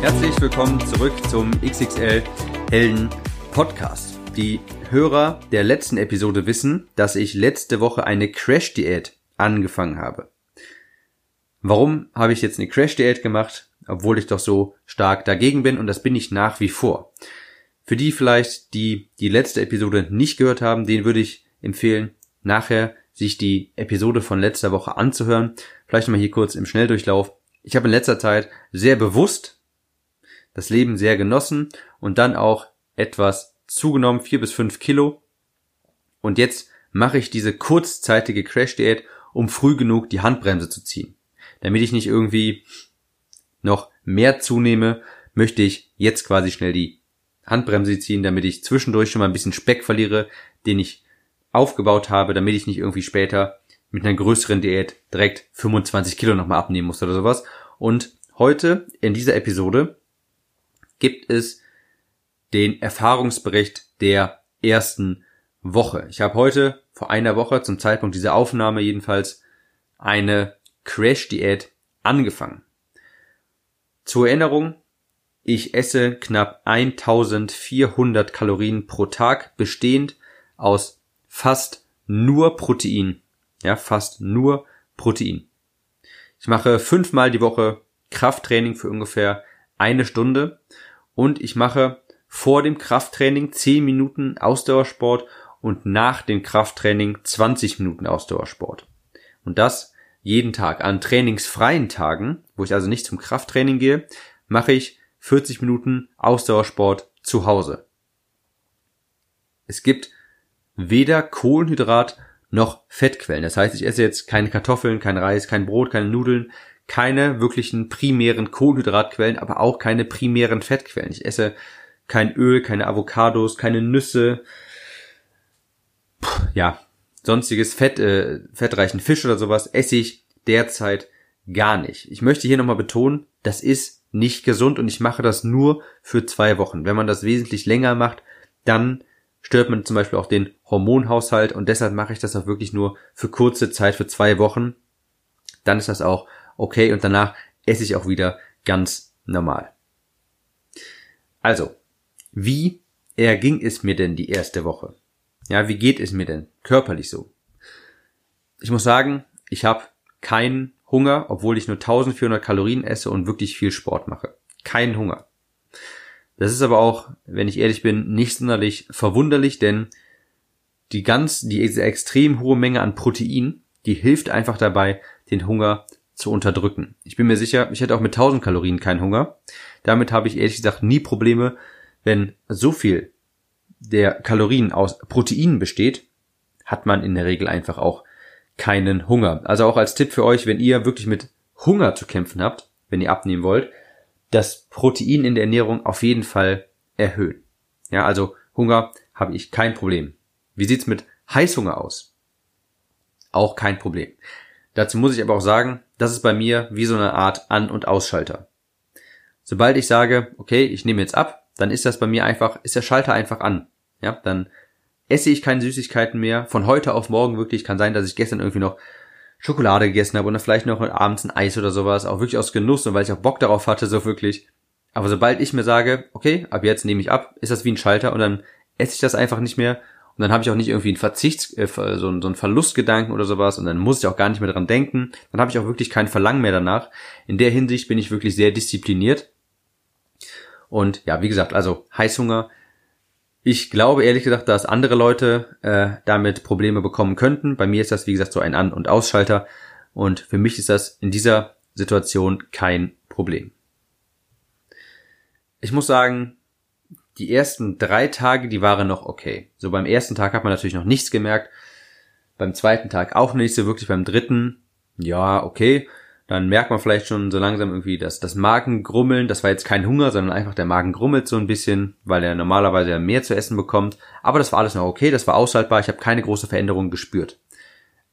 Herzlich willkommen zurück zum XXL Helden Podcast. Die Hörer der letzten Episode wissen, dass ich letzte Woche eine Crash-Diät angefangen habe. Warum habe ich jetzt eine Crash-Diät gemacht, obwohl ich doch so stark dagegen bin und das bin ich nach wie vor. Für die vielleicht, die die letzte Episode nicht gehört haben, denen würde ich empfehlen, nachher sich die Episode von letzter Woche anzuhören. Vielleicht mal hier kurz im Schnelldurchlauf. Ich habe in letzter Zeit sehr bewusst das Leben sehr genossen und dann auch etwas zugenommen, vier bis fünf Kilo. Und jetzt mache ich diese kurzzeitige Crash-Diät, um früh genug die Handbremse zu ziehen. Damit ich nicht irgendwie noch mehr zunehme, möchte ich jetzt quasi schnell die Handbremse ziehen, damit ich zwischendurch schon mal ein bisschen Speck verliere, den ich aufgebaut habe, damit ich nicht irgendwie später mit einer größeren Diät direkt 25 Kilo nochmal abnehmen muss oder sowas. Und heute in dieser Episode gibt es den Erfahrungsbericht der ersten Woche. Ich habe heute vor einer Woche zum Zeitpunkt dieser Aufnahme jedenfalls eine Crash-Diät angefangen. Zur Erinnerung, ich esse knapp 1400 Kalorien pro Tag, bestehend aus fast nur Protein. Ja, fast nur Protein. Ich mache fünfmal die Woche Krafttraining für ungefähr eine Stunde und ich mache vor dem Krafttraining 10 Minuten Ausdauersport und nach dem Krafttraining 20 Minuten Ausdauersport. Und das jeden Tag. An trainingsfreien Tagen, wo ich also nicht zum Krafttraining gehe, mache ich 40 Minuten Ausdauersport zu Hause. Es gibt weder Kohlenhydrat noch Fettquellen. Das heißt, ich esse jetzt keine Kartoffeln, kein Reis, kein Brot, keine Nudeln, keine wirklichen primären Kohlenhydratquellen, aber auch keine primären Fettquellen. Ich esse kein Öl, keine Avocados, keine Nüsse, ja, sonstiges Fett, äh, fettreichen Fisch oder sowas esse ich derzeit gar nicht. Ich möchte hier nochmal betonen, das ist nicht gesund und ich mache das nur für zwei Wochen. Wenn man das wesentlich länger macht, dann stört man zum Beispiel auch den Hormonhaushalt und deshalb mache ich das auch wirklich nur für kurze Zeit, für zwei Wochen. Dann ist das auch okay und danach esse ich auch wieder ganz normal. Also, wie erging es mir denn die erste Woche? Ja, wie geht es mir denn körperlich so? Ich muss sagen, ich habe keinen Hunger, obwohl ich nur 1400 Kalorien esse und wirklich viel Sport mache. Keinen Hunger. Das ist aber auch, wenn ich ehrlich bin, nicht sonderlich verwunderlich, denn die ganz, die extrem hohe Menge an Protein, die hilft einfach dabei, den Hunger zu unterdrücken. Ich bin mir sicher, ich hätte auch mit 1000 Kalorien keinen Hunger. Damit habe ich ehrlich gesagt nie Probleme, wenn so viel der Kalorien aus Proteinen besteht, hat man in der Regel einfach auch keinen Hunger. Also auch als Tipp für euch, wenn ihr wirklich mit Hunger zu kämpfen habt, wenn ihr abnehmen wollt, das Protein in der Ernährung auf jeden Fall erhöhen. Ja, also Hunger habe ich kein Problem. Wie sieht's mit Heißhunger aus? Auch kein Problem. Dazu muss ich aber auch sagen, das ist bei mir wie so eine Art An- und Ausschalter. Sobald ich sage, okay, ich nehme jetzt ab, dann ist das bei mir einfach, ist der Schalter einfach an. Ja, dann esse ich keine Süßigkeiten mehr. Von heute auf morgen wirklich kann sein, dass ich gestern irgendwie noch Schokolade gegessen habe und dann vielleicht noch abends ein Eis oder sowas, auch wirklich aus Genuss und weil ich auch Bock darauf hatte, so wirklich. Aber sobald ich mir sage, okay, ab jetzt nehme ich ab, ist das wie ein Schalter und dann esse ich das einfach nicht mehr und dann habe ich auch nicht irgendwie einen Verzichts, äh, so, so einen Verlustgedanken oder sowas und dann muss ich auch gar nicht mehr dran denken. Dann habe ich auch wirklich kein Verlangen mehr danach. In der Hinsicht bin ich wirklich sehr diszipliniert. Und ja, wie gesagt, also Heißhunger. Ich glaube ehrlich gesagt, dass andere Leute äh, damit Probleme bekommen könnten. Bei mir ist das, wie gesagt, so ein An- und Ausschalter. Und für mich ist das in dieser Situation kein Problem. Ich muss sagen, die ersten drei Tage, die waren noch okay. So beim ersten Tag hat man natürlich noch nichts gemerkt. Beim zweiten Tag auch nicht so wirklich. Beim dritten, ja, okay. dann merkt man vielleicht schon so langsam irgendwie dass das Magengrummeln. Das war jetzt kein Hunger, sondern einfach der Magen grummelt so ein bisschen, weil er normalerweise mehr zu essen bekommt. Aber das war alles noch okay, das war aushaltbar. Ich habe keine große Veränderung gespürt.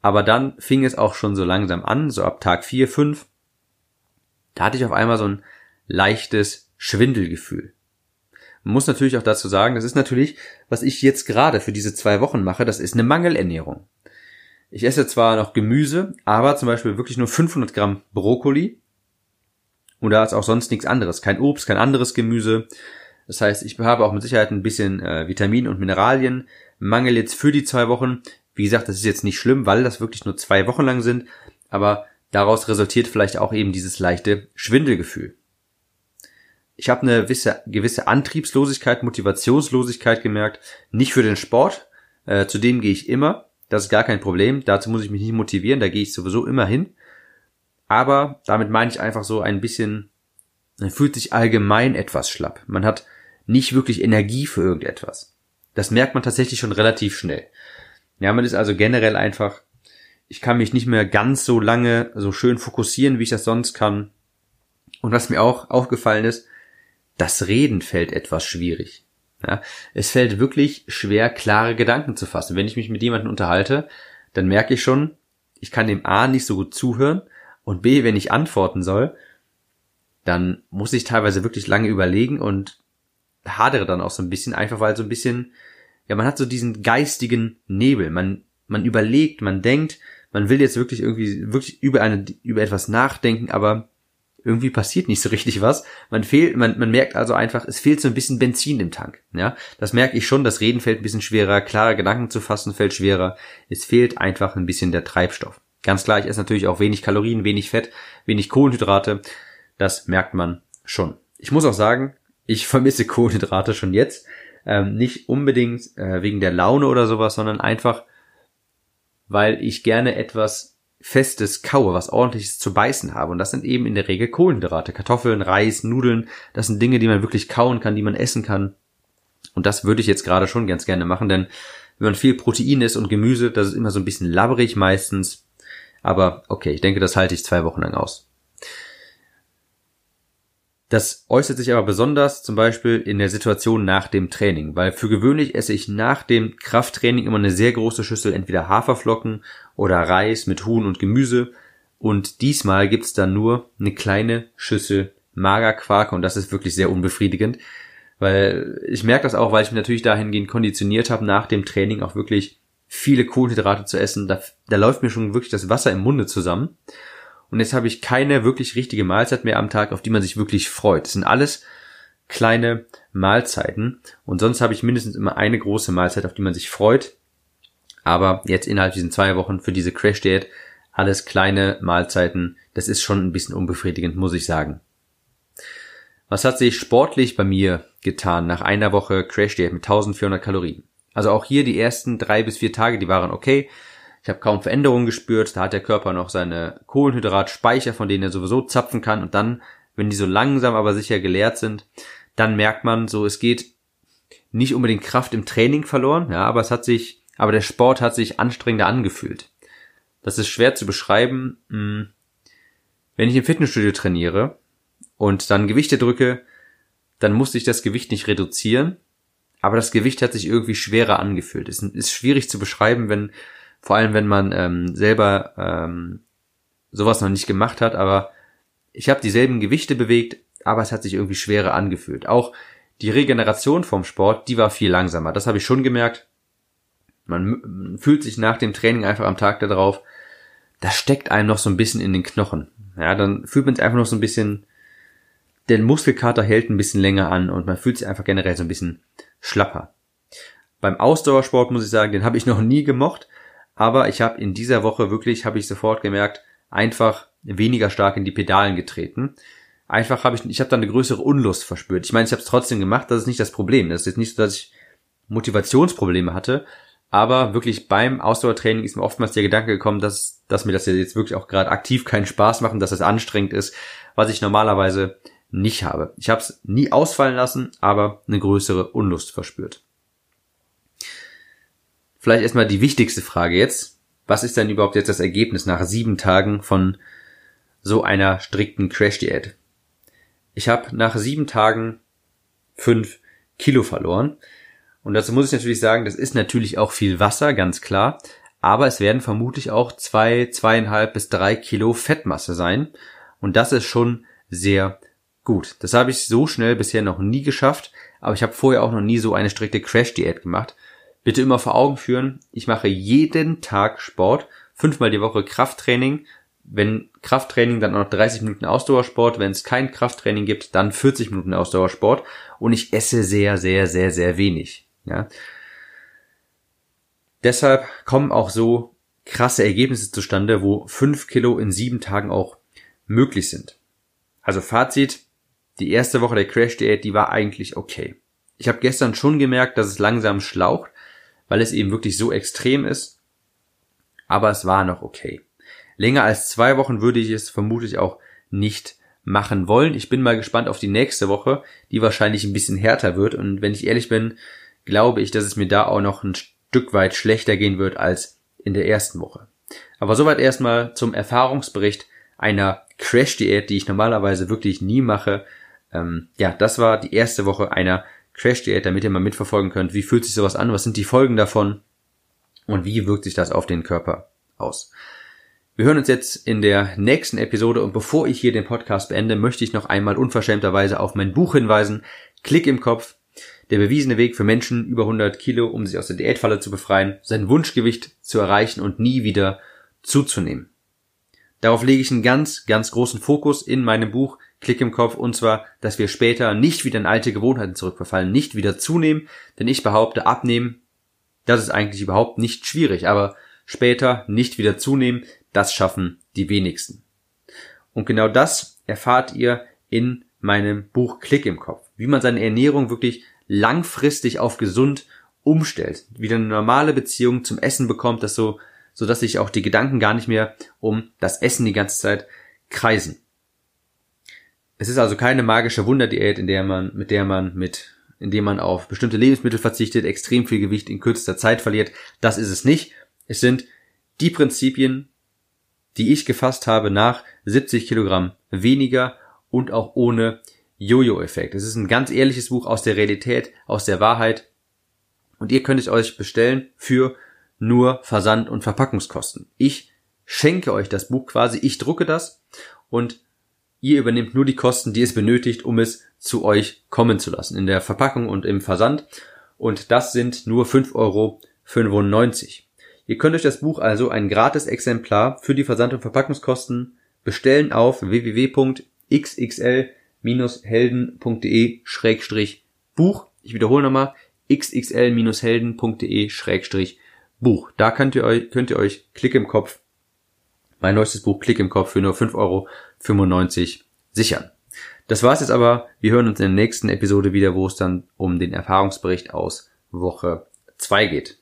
Aber dann fing es auch schon so langsam an, so ab Tag 4, 5. Da hatte ich auf einmal so ein leichtes Schwindelgefühl. Muss natürlich auch dazu sagen, das ist natürlich, was ich jetzt gerade für diese zwei Wochen mache, das ist eine Mangelernährung. Ich esse zwar noch Gemüse, aber zum Beispiel wirklich nur 500 Gramm Brokkoli. Und da ist auch sonst nichts anderes. Kein Obst, kein anderes Gemüse. Das heißt, ich habe auch mit Sicherheit ein bisschen äh, Vitamin und Mineralien. Mangel jetzt für die zwei Wochen. Wie gesagt, das ist jetzt nicht schlimm, weil das wirklich nur zwei Wochen lang sind. Aber daraus resultiert vielleicht auch eben dieses leichte Schwindelgefühl. Ich habe eine gewisse, gewisse Antriebslosigkeit, Motivationslosigkeit gemerkt. Nicht für den Sport. Äh, zu dem gehe ich immer. Das ist gar kein Problem. Dazu muss ich mich nicht motivieren. Da gehe ich sowieso immer hin. Aber damit meine ich einfach so ein bisschen, man fühlt sich allgemein etwas schlapp. Man hat nicht wirklich Energie für irgendetwas. Das merkt man tatsächlich schon relativ schnell. Ja, man ist also generell einfach, ich kann mich nicht mehr ganz so lange so schön fokussieren, wie ich das sonst kann. Und was mir auch aufgefallen ist, das Reden fällt etwas schwierig. Ja, es fällt wirklich schwer, klare Gedanken zu fassen. Wenn ich mich mit jemandem unterhalte, dann merke ich schon, ich kann dem A nicht so gut zuhören und B, wenn ich antworten soll, dann muss ich teilweise wirklich lange überlegen und hadere dann auch so ein bisschen, einfach weil so ein bisschen, ja, man hat so diesen geistigen Nebel. Man, man überlegt, man denkt, man will jetzt wirklich irgendwie, wirklich über eine, über etwas nachdenken, aber irgendwie passiert nicht so richtig was. Man fehlt, man, man merkt also einfach, es fehlt so ein bisschen Benzin im Tank. Ja, das merke ich schon. Das Reden fällt ein bisschen schwerer, klare Gedanken zu fassen fällt schwerer. Es fehlt einfach ein bisschen der Treibstoff. Ganz klar, ich esse natürlich auch wenig Kalorien, wenig Fett, wenig Kohlenhydrate. Das merkt man schon. Ich muss auch sagen, ich vermisse Kohlenhydrate schon jetzt. Ähm, nicht unbedingt äh, wegen der Laune oder sowas, sondern einfach, weil ich gerne etwas Festes kaue, was ordentliches zu beißen habe. Und das sind eben in der Regel Kohlenhydrate. Kartoffeln, Reis, Nudeln, das sind Dinge, die man wirklich kauen kann, die man essen kann. Und das würde ich jetzt gerade schon ganz gerne machen, denn wenn man viel Protein isst und Gemüse, das ist immer so ein bisschen labberig meistens. Aber okay, ich denke, das halte ich zwei Wochen lang aus. Das äußert sich aber besonders zum Beispiel in der Situation nach dem Training, weil für gewöhnlich esse ich nach dem Krafttraining immer eine sehr große Schüssel entweder Haferflocken oder Reis mit Huhn und Gemüse und diesmal gibt's dann nur eine kleine Schüssel Magerquark und das ist wirklich sehr unbefriedigend, weil ich merke das auch, weil ich mich natürlich dahingehend konditioniert habe, nach dem Training auch wirklich viele Kohlenhydrate zu essen. Da, da läuft mir schon wirklich das Wasser im Munde zusammen. Und jetzt habe ich keine wirklich richtige Mahlzeit mehr am Tag, auf die man sich wirklich freut. Das sind alles kleine Mahlzeiten. Und sonst habe ich mindestens immer eine große Mahlzeit, auf die man sich freut. Aber jetzt innerhalb diesen zwei Wochen für diese Crash Diät alles kleine Mahlzeiten. Das ist schon ein bisschen unbefriedigend, muss ich sagen. Was hat sich sportlich bei mir getan nach einer Woche Crash Diät mit 1400 Kalorien? Also auch hier die ersten drei bis vier Tage, die waren okay. Ich habe kaum Veränderungen gespürt. Da hat der Körper noch seine Kohlenhydratspeicher, von denen er sowieso zapfen kann. Und dann, wenn die so langsam aber sicher geleert sind, dann merkt man so, es geht nicht unbedingt Kraft im Training verloren, ja, aber es hat sich, aber der Sport hat sich anstrengender angefühlt. Das ist schwer zu beschreiben. Hm, wenn ich im Fitnessstudio trainiere und dann Gewichte drücke, dann musste ich das Gewicht nicht reduzieren, aber das Gewicht hat sich irgendwie schwerer angefühlt. Es ist schwierig zu beschreiben, wenn vor allem, wenn man ähm, selber ähm, sowas noch nicht gemacht hat, aber ich habe dieselben Gewichte bewegt, aber es hat sich irgendwie schwerer angefühlt. Auch die Regeneration vom Sport, die war viel langsamer. Das habe ich schon gemerkt. Man fühlt sich nach dem Training einfach am Tag darauf, das steckt einem noch so ein bisschen in den Knochen. Ja, dann fühlt man sich einfach noch so ein bisschen, der Muskelkater hält ein bisschen länger an und man fühlt sich einfach generell so ein bisschen schlapper. Beim Ausdauersport muss ich sagen, den habe ich noch nie gemocht. Aber ich habe in dieser Woche wirklich, habe ich sofort gemerkt, einfach weniger stark in die Pedalen getreten. Einfach habe ich, ich habe da eine größere Unlust verspürt. Ich meine, ich habe es trotzdem gemacht, das ist nicht das Problem. Das ist jetzt nicht so, dass ich Motivationsprobleme hatte, aber wirklich beim Ausdauertraining ist mir oftmals der Gedanke gekommen, dass, dass mir das jetzt wirklich auch gerade aktiv keinen Spaß macht, dass es anstrengend ist, was ich normalerweise nicht habe. Ich habe es nie ausfallen lassen, aber eine größere Unlust verspürt. Vielleicht erstmal die wichtigste Frage jetzt. Was ist denn überhaupt jetzt das Ergebnis nach sieben Tagen von so einer strikten Crash-Diät. Ich habe nach sieben Tagen fünf Kilo verloren. Und dazu muss ich natürlich sagen, das ist natürlich auch viel Wasser, ganz klar. Aber es werden vermutlich auch zwei, zweieinhalb bis drei Kilo Fettmasse sein. Und das ist schon sehr gut. Das habe ich so schnell bisher noch nie geschafft. Aber ich habe vorher auch noch nie so eine strikte Crash-Diät gemacht. Bitte immer vor Augen führen, ich mache jeden Tag Sport, fünfmal die Woche Krafttraining. Wenn Krafttraining, dann auch noch 30 Minuten Ausdauersport. Wenn es kein Krafttraining gibt, dann 40 Minuten Ausdauersport. Und ich esse sehr, sehr, sehr, sehr wenig. Ja. Deshalb kommen auch so krasse Ergebnisse zustande, wo fünf Kilo in sieben Tagen auch möglich sind. Also Fazit, die erste Woche der Crash Diät, die war eigentlich okay. Ich habe gestern schon gemerkt, dass es langsam schlaucht, weil es eben wirklich so extrem ist. Aber es war noch okay. Länger als zwei Wochen würde ich es vermutlich auch nicht machen wollen. Ich bin mal gespannt auf die nächste Woche, die wahrscheinlich ein bisschen härter wird. Und wenn ich ehrlich bin, glaube ich, dass es mir da auch noch ein Stück weit schlechter gehen wird als in der ersten Woche. Aber soweit erstmal zum Erfahrungsbericht einer Crash-Diät, die ich normalerweise wirklich nie mache. Ähm, ja, das war die erste Woche einer Crash-Diät, damit ihr mal mitverfolgen könnt, wie fühlt sich sowas an, was sind die Folgen davon und wie wirkt sich das auf den Körper aus. Wir hören uns jetzt in der nächsten Episode und bevor ich hier den Podcast beende, möchte ich noch einmal unverschämterweise auf mein Buch hinweisen. Klick im Kopf, der bewiesene Weg für Menschen über 100 Kilo, um sich aus der Diätfalle zu befreien, sein Wunschgewicht zu erreichen und nie wieder zuzunehmen. Darauf lege ich einen ganz, ganz großen Fokus in meinem Buch Klick im Kopf und zwar, dass wir später nicht wieder in alte Gewohnheiten zurückverfallen, nicht wieder zunehmen, denn ich behaupte, abnehmen, das ist eigentlich überhaupt nicht schwierig, aber später nicht wieder zunehmen, das schaffen die wenigsten. Und genau das erfahrt ihr in meinem Buch Klick im Kopf, wie man seine Ernährung wirklich langfristig auf gesund umstellt, wieder eine normale Beziehung zum Essen bekommt, das so, so dass sich auch die Gedanken gar nicht mehr um das Essen die ganze Zeit kreisen. Es ist also keine magische Wunderdiät, in der man, mit der man mit, indem man auf bestimmte Lebensmittel verzichtet, extrem viel Gewicht in kürzester Zeit verliert. Das ist es nicht. Es sind die Prinzipien, die ich gefasst habe nach 70 Kilogramm weniger und auch ohne Jojo-Effekt. Es ist ein ganz ehrliches Buch aus der Realität, aus der Wahrheit. Und ihr könnt es euch bestellen für nur Versand- und Verpackungskosten. Ich schenke euch das Buch quasi, ich drucke das und ihr übernehmt nur die Kosten, die es benötigt, um es zu euch kommen zu lassen, in der Verpackung und im Versand. Und das sind nur 5,95 Euro. Ihr könnt euch das Buch also ein gratis Exemplar für die Versand- und Verpackungskosten bestellen auf www.xxl xxl-helden.de-buch. Ich wiederhole nochmal, xxl-helden.de-buch. Da könnt ihr euch, könnt ihr euch Klick im Kopf, mein neuestes Buch Klick im Kopf für nur 5,95 Euro sichern. Das war's jetzt aber. Wir hören uns in der nächsten Episode wieder, wo es dann um den Erfahrungsbericht aus Woche 2 geht.